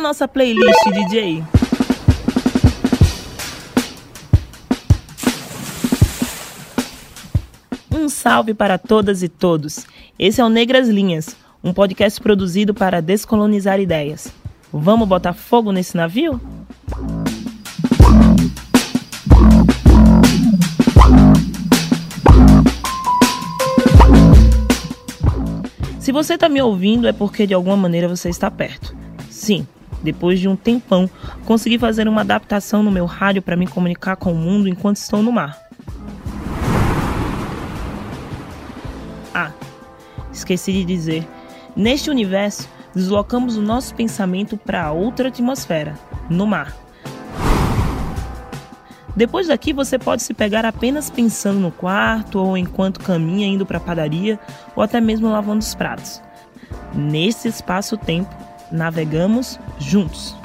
nossa playlist, DJ. Um salve para todas e todos. Esse é o Negras Linhas, um podcast produzido para descolonizar ideias. Vamos botar fogo nesse navio? Se você está me ouvindo, é porque de alguma maneira você está perto. Sim, depois de um tempão, consegui fazer uma adaptação no meu rádio para me comunicar com o mundo enquanto estou no mar. Ah, esqueci de dizer. Neste universo, deslocamos o nosso pensamento para outra atmosfera, no mar. Depois daqui você pode se pegar apenas pensando no quarto ou enquanto caminha indo para a padaria ou até mesmo lavando os pratos. Nesse espaço-tempo, navegamos juntos.